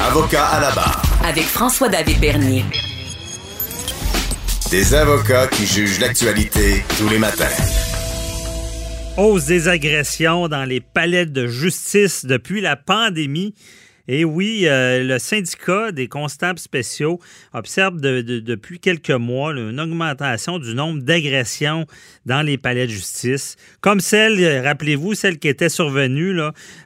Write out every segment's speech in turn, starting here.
Avocat à la barre. Avec François-David Bernier. Des avocats qui jugent l'actualité tous les matins. Hausse des agressions dans les palais de justice depuis la pandémie. Et oui, euh, le syndicat des constables spéciaux observe depuis quelques mois une augmentation du nombre d'agressions dans les palais de justice, comme celle, rappelez-vous, celle qui était survenue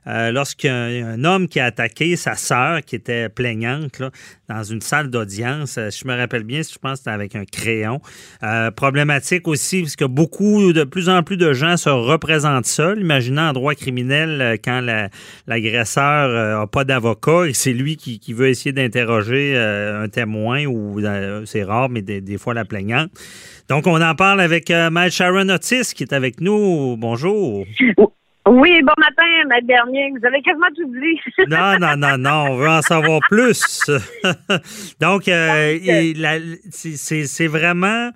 euh, lorsqu'un homme qui a attaqué sa sœur, qui était plaignante, dans une salle d'audience. Euh, je me rappelle bien, je pense c'était avec un crayon. problématique aussi, parce que beaucoup, de plus en plus de gens se représentent seuls. Imaginez en droit criminel, quand l'agresseur n'a pas d'avocat et c'est lui qui, veut essayer d'interroger euh, un témoin ou euh, c'est rare, mais des, fois la plaignante. Donc, on en parle avec euh, Sharon Otis qui est avec nous. Bonjour. Oui, bon matin, Maître Bernier. Vous avez quasiment tout dit. non, non, non, non. On veut en savoir plus. Donc, c'est vraiment,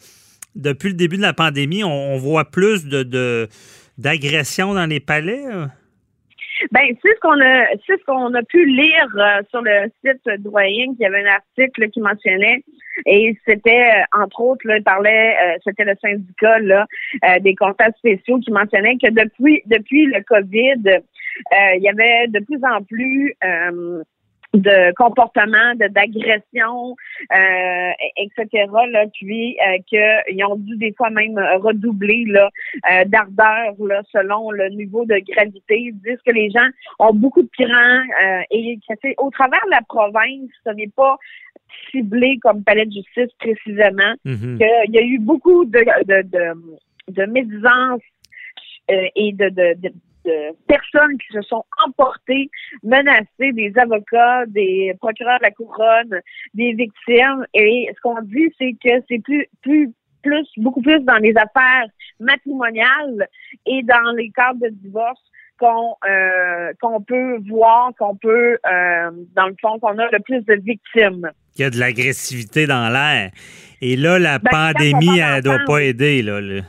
depuis le début de la pandémie, on, voit plus de d'agressions dans les palais. Ben, c'est ce qu'on a, c'est ce qu'on a pu lire euh, sur le site Doyen, qui avait un article qui mentionnait, et c'était euh, entre autres, là, il parlait, euh, c'était le syndicat là, des comptables spéciaux qui mentionnait que depuis depuis le Covid, il y avait de plus en plus de comportement, de d'agression, euh, etc. Là, puis euh, qu'ils ont dû des fois même redoubler là, euh, d'ardeur là, selon le niveau de gravité. Ils disent que les gens ont beaucoup de crans euh, et que c'est au travers de la province, ce n'est pas ciblé comme palais de justice précisément, mm-hmm. qu'il y a eu beaucoup de, de, de, de médisance euh, et de, de, de, de personnes qui se sont emportées, menacées, des avocats, des procureurs de la couronne, des victimes. Et ce qu'on dit, c'est que c'est plus, plus, plus, beaucoup plus dans les affaires matrimoniales et dans les cadres de divorce qu'on euh, qu'on peut voir, qu'on peut, euh, dans le fond, qu'on a le plus de victimes. Il y a de l'agressivité dans l'air. Et là, la ben, pandémie, elle ne doit pas aider. Là, là.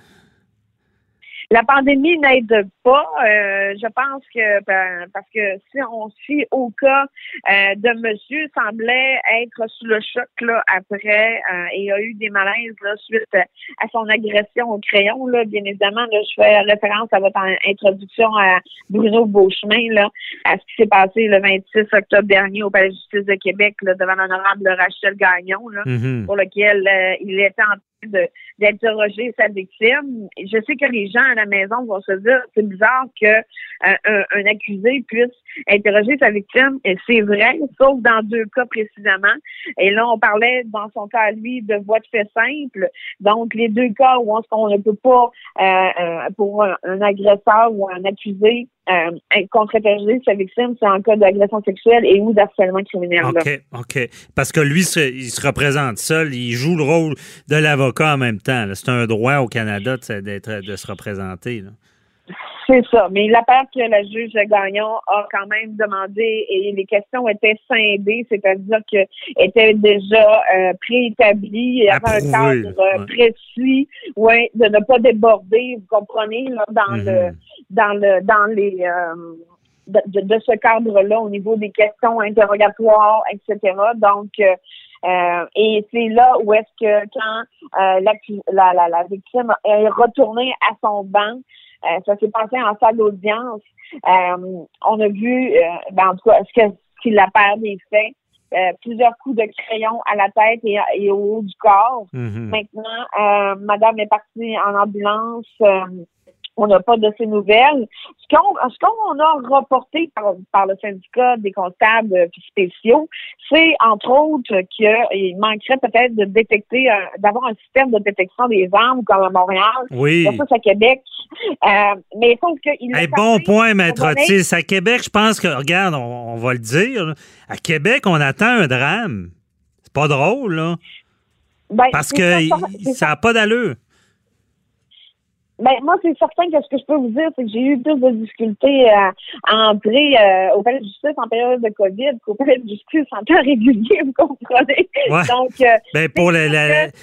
La pandémie n'aide pas. Euh, je pense que ben, parce que si on suit au cas euh, de monsieur semblait être sous le choc là après euh, et a eu des malaises là, suite à son agression au crayon là bien évidemment là, je fais référence à votre introduction à Bruno Beauchemin là à ce qui s'est passé le 26 octobre dernier au Palais de justice de Québec là, devant l'honorable Rachel Gagnon là, mm-hmm. pour lequel il était en d'interroger sa victime. Je sais que les gens à la maison vont se dire c'est bizarre que euh, un, accusé puisse interroger sa victime et c'est vrai, sauf dans deux cas précisément. Et là, on parlait dans son cas lui de voie de fait simple. Donc, les deux cas où on, ne peut pas euh, euh, pour un agresseur ou un accusé euh, sa victime, c'est en cas d'agression sexuelle et ou d'harcèlement criminel. OK, OK. Parce que lui, il se représente seul, il joue le rôle de l'avocat en même temps. C'est un droit au Canada de, de se représenter. Là. C'est ça. Mais l'appel que la juge Gagnon a quand même demandé et les questions étaient scindées, c'est-à-dire que étaient déjà euh, préétablies, il y avait un cadre précis, ouais, de ne pas déborder, vous comprenez, là, dans le mm-hmm. Dans le dans les euh, de, ce cadre-là au niveau des questions interrogatoires, etc. Donc euh, et c'est là où est-ce que quand la, la, la, victime est retournée à son banc, euh, ça s'est passé en salle d'audience. Euh, on a vu, euh, ben, en tout cas, ce qu'il a perdu des faits. plusieurs coups de crayon à la tête et, au haut du corps. Mm-hmm. Maintenant, Madame est partie en ambulance on n'a pas de ces nouvelles. Ce qu'on a reporté par, le syndicat des comptables spéciaux, c'est entre autres qu'il manquerait peut-être de détecter, d'avoir un système de détection des armes comme à Montréal, oui. ça à Québec. Euh, mais sauf qu'il Un bon point, Maître Otis. À Québec, je pense que, regarde, on, va le dire, à Québec, on attend un drame. C'est pas drôle, là. Ben, Parce que ça n'a pas d'allure. Ben, moi, c'est certain que ce que je peux vous dire, c'est que j'ai eu plus de difficultés à, entrer euh, au palais de justice en période de COVID qu'au palais de justice en temps régulier, vous comprenez? Donc, euh, ben, pour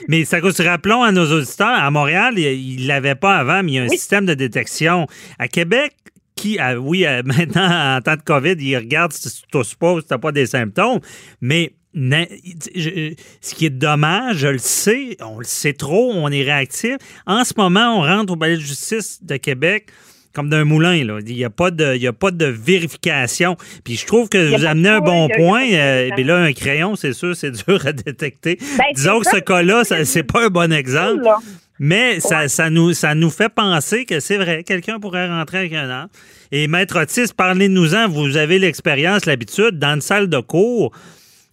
mais ça rappelons à nos auditeurs, à Montréal, il ne l'avait pas avant, mais il y a un système de détection. À Québec, qui, ah, oui, euh, maintenant, en temps de COVID, ils regardent si tu tousses pas ou si tu n'as pas des symptômes, mais ce qui est dommage, je le sais, on le sait trop, on est réactif. En ce moment, on rentre au palais de justice de Québec comme d'un moulin. Là. Il n'y a, pas de, a pas de vérification. Puis je trouve que vous amenez un bon point. Euh, là, un crayon, c'est sûr, c'est dur à détecter. Ben, Disons que ce cas-là, c'est pas un bon exemple. Mais ça, ça, nous, ça nous fait penser que c'est vrai, quelqu'un pourrait rentrer avec un arme. Et Maître Otis, parlez-nous-en. Vous avez l'expérience, l'habitude. Dans une salle de cours,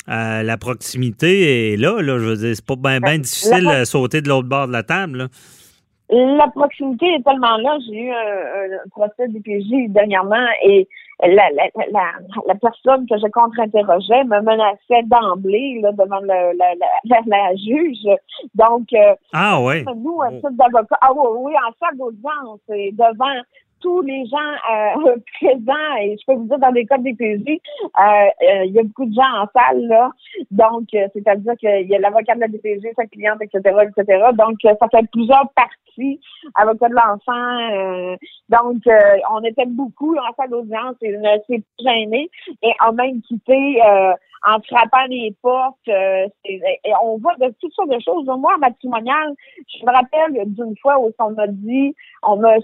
euh, la proximité est là, là. Je veux dire, c'est pas bien ben difficile de sauter de l'autre bord de la table. La proximité est tellement là. J'ai eu un, un procès d'IPJ dernièrement et la, la, la, la, personne que je contre-interrogeais me menaçait d'emblée là, devant le, la, la, la, juge. Donc, euh, ah, ouais. nous, un oh. d'avocat, ah oui, oui, en salle d'audience, devant tous les gens euh, présents, et je peux vous dire, dans les codes des PJ, euh, euh, il y a beaucoup de gens en salle, là. Donc, c'est-à-dire qu'il y a l'avocat de la DPG, sa cliente, etc., etc. Donc, ça fait plusieurs parties, avocat de l'enfant. donc, on était beaucoup en salle d'audience et c'est gêné. Et en même quitté en frappant les portes. Euh, et on voit de toutes sortes de choses. Moi, en matrimonial, je me rappelle d'une fois où on m'a dit, on m'a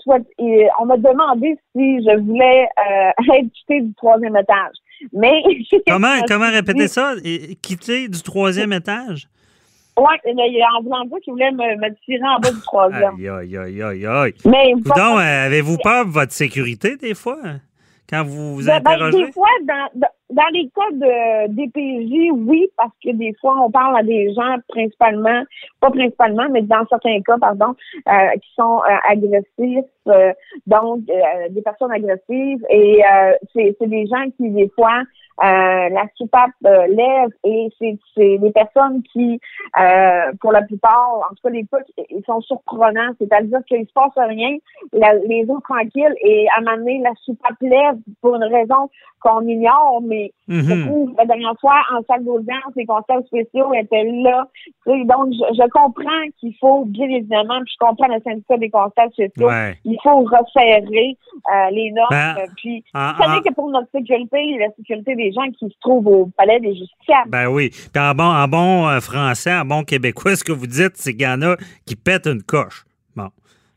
on m'a demandé si je voulais euh, être quittée du troisième étage. Mais comment comment répéter ça? Quitter du troisième étage? Oui, il y a en voulant dire qu'il voulait me, me, tirer en bas du troisième. Aïe, aïe, aïe, aïe, aïe. Mais, Donc, avez-vous peur de votre sécurité des fois? quand vous vous ben, ben, interrogez? des fois, dans, dans les cas de DPJ, oui, parce que des fois, on parle à des gens principalement, pas principalement, mais dans certains cas, pardon, euh, qui sont euh, agressifs, euh, donc des personnes agressives, et c'est des gens qui, des fois, euh, la soupape euh, lève et c'est des personnes qui, euh, pour la plupart, en tout cas les cas, ils sont surprenants, c'est-à-dire qu'il se passe rien, les autres tranquilles et à un moment donné, la soupape lève pour une raison qu'on ignore, mais mm la dernière fois, en salle d'audience, les conseils spéciaux étaient là. Donc, je, comprends qu'il faut, bien évidemment, puis je comprends le syndicat des conseils spéciaux, il faut resserrer les normes. Ben, puis, vous savez que pour notre sécurité et la sécurité des gens qui se trouvent au palais des justiciables. Ben oui. Puis en bon, en bon euh, français, en bon québécois, ce que vous dites, c'est qu'il y en a qui pètent une coche. Bon,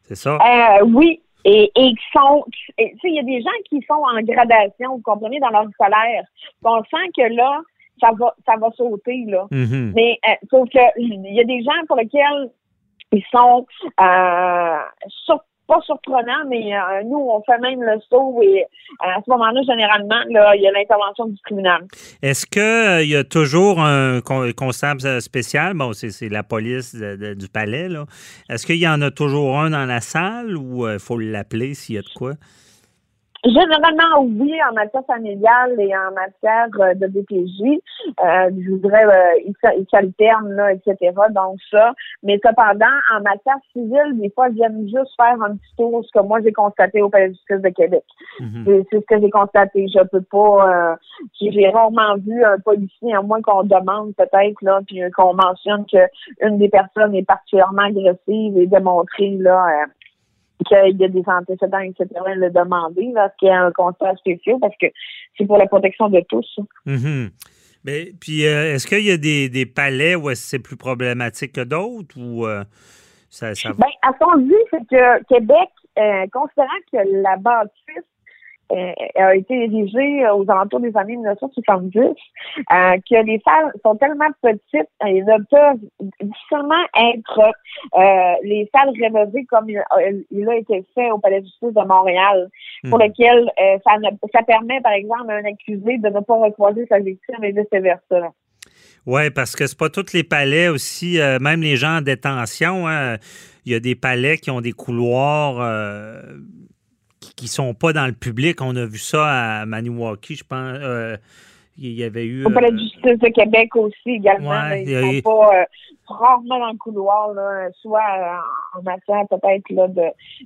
c'est ça? Euh, oui. Et, et qui sont, tu sais, il y a des gens qui sont en gradation, vous comprenez, dans leur scolaire. On sent que là, ça va, ça va sauter, là. Mm-hmm. Mais, euh, sauf que, il y a des gens pour lesquels ils sont euh, pas surprenant, mais euh, nous, on fait même le saut et euh, à ce moment-là, généralement, là, il y a l'intervention du tribunal. Est-ce qu'il euh, y a toujours un constable spécial? Bon, c'est la police du palais, là. Est-ce qu'il y en a toujours un dans la salle ou il faut l'appeler s'il y a de quoi? Généralement, oui, en matière familiale et en matière euh, de DPJ. Euh, je voudrais, euh, ils s'alternent, là, etc. Donc ça. Mais cependant, en matière civile, des fois, viennent juste faire un petit tour, ce que moi j'ai constaté au Palais de justice de Québec. Mm-hmm. C'est ce que j'ai constaté. Je peux pas. Euh, j'ai rarement vu un policier, à moins qu'on demande peut-être là, puis qu'on mentionne que une des personnes est particulièrement agressive et démontrée là. Qu'il y a des antécédents, etc., le demander lorsqu'il y a un constat spécial parce que c'est pour la protection de tous. Mm-hmm. Mais puis euh, est-ce qu'il y a des, des palais où c'est plus problématique que d'autres ou euh, ça, ça... Ben, à son dit, c'est que Québec, euh, considérant que la bâtisse a été érigé aux alentours des années 1970, euh, que les salles sont tellement petites et ne peuvent difficilement être euh, les salles rénovées comme il, a été fait au Palais de justice de Montréal, pour hmm. lequel ça, ça permet, par exemple, à un accusé de ne pas recroiser sa victime et vice-versa. Oui, parce que c'est pas tous les palais aussi, même les gens en détention, hein, il y a des palais qui ont des couloirs qui sont pas dans le public. On a vu ça à Maniwaki, je pense. Euh, il y avait eu. Au Palais de euh, justice de Québec aussi également. ils ne sont pas rarement dans le couloir, là, soit euh, en matière peut-être là de,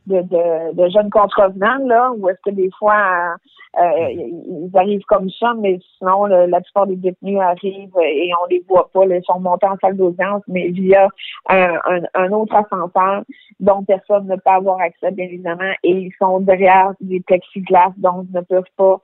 de, de, de, jeunes contrevenants, là, ou est-ce que des fois euh, euh, ils arrivent comme ça, mais sinon la plupart des détenus arrivent et on les voit pas, ils sont montés en salle d'audience, mais via un, un, autre ascenseur dont personne ne peut avoir accès, bien évidemment, et ils sont derrière des plexiglas, donc ne peuvent pas.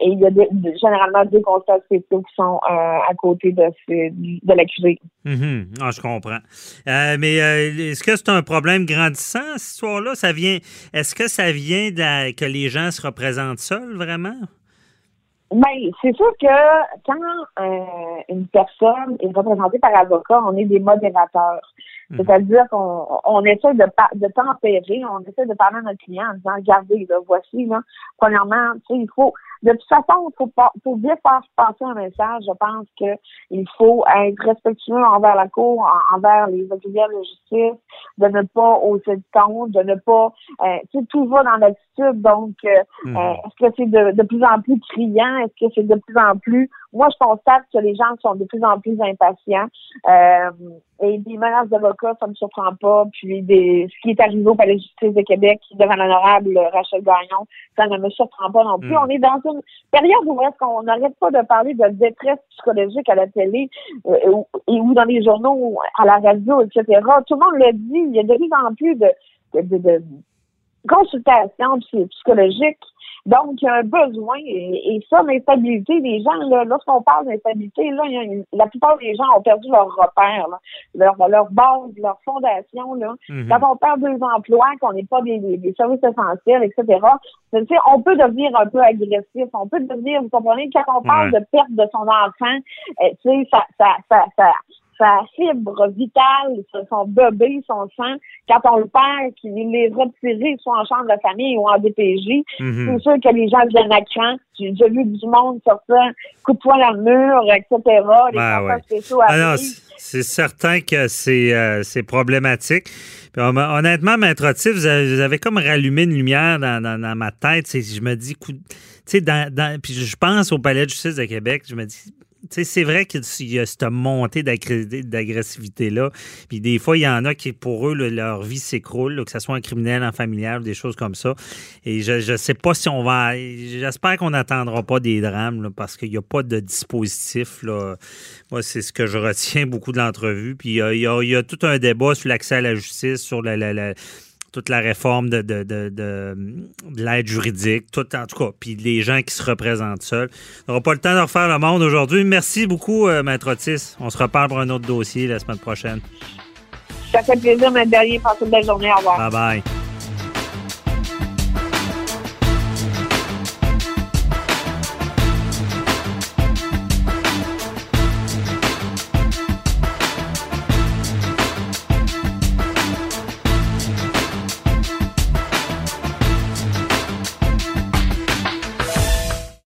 et il y a généralement deux constats spéciaux qui sont à côté de, de l'accusé. Mm-hmm. Ah, je comprends. Euh, mais euh, est-ce que c'est un problème grandissant, cette histoire-là? Ça vient. Est-ce que ça vient de, que les gens se représentent seuls, vraiment? Bien, c'est sûr que quand euh, une personne est représentée par avocat, on est des modérateurs. Mm. C'est-à-dire qu'on on essaie de, de tempérer, on essaie de parler à notre client en disant, regardez, là, voici, là, premièrement, tu sais, il faut, de toute façon, il faut, faut bien faire passer un message. Je pense qu'il faut être respectueux envers la Cour, envers les auxiliaires de justice, de ne pas hausser de ton, de ne pas, euh, tu sais, tout va dans l'attitude. Donc, euh, mm. euh, est-ce que c'est de, de plus en plus criant? Est-ce que c'est de plus en plus moi, je constate que les gens sont de plus en plus impatients. Euh, et des menaces d'avocats, ça ne me surprend pas. Puis des, ce qui est arrivé au Palais de justice de Québec devant l'honorable Rachel Gagnon, ça ne me surprend pas non plus. Hmm. On est dans une période où est-ce qu'on n'arrête pas de parler de détresse psychologique à la télé euh, et ou dans les journaux, à la radio, etc. Tout le monde le dit. Il y a de plus en plus de, de, de consultations psychologiques donc, il y a un besoin, et, ça, l'instabilité, les gens, là, lorsqu'on parle d'instabilité, là, la plupart des gens ont perdu leur repère, leur, leur base, leur fondation. Là. Mhm. Quand on perd deux emplois, qu'on n'est pas des, des, services essentiels, etc., on peut devenir un peu agressif, on peut devenir, vous comprenez, quand on parle de perte de son enfant, euh, tu sais, ça, ça, ça, ça sa fibre vitale, son bébé, son sang, quand on le perd, qu'il est retiré soit en chambre de famille ou en DPJ, mhm. c'est sûr que les gens viennent à cran. J'ai déjà vu du monde sortir, coup de poing dans le mur, etc. Les ben spéciaux ah c'est certain que c'est euh, problématique. honnêtement, Maître Otis, vous avez, comme rallumé une lumière dans, ma tête. Je me dis, tu sais, puis je pense au Palais de justice de Québec, je me dis, c'est vrai qu'il y a cette montée d'agressivité-là. Puis des fois, il y en a qui, pour eux, leur vie s'écroule, que ce soit un criminel, en familial, des choses comme ça. Et je ne sais pas si on va. J'espère qu'on n'attendra pas des drames parce qu'il n'y a pas de dispositif. Là. Moi, c'est ce que je retiens beaucoup de l'entrevue. Puis il y, a, tout un débat sur l'accès à la justice, sur la toute la réforme de, de, de, de, l'aide juridique, tout en tout cas, puis les gens qui se représentent seuls. On n'aura pas le temps de refaire le monde aujourd'hui. Merci beaucoup, euh, Maître Otis. On se reparle pour un autre dossier la semaine prochaine. Ça fait plaisir, Maître Dernier. Passez une belle journée. Au revoir. Bye bye.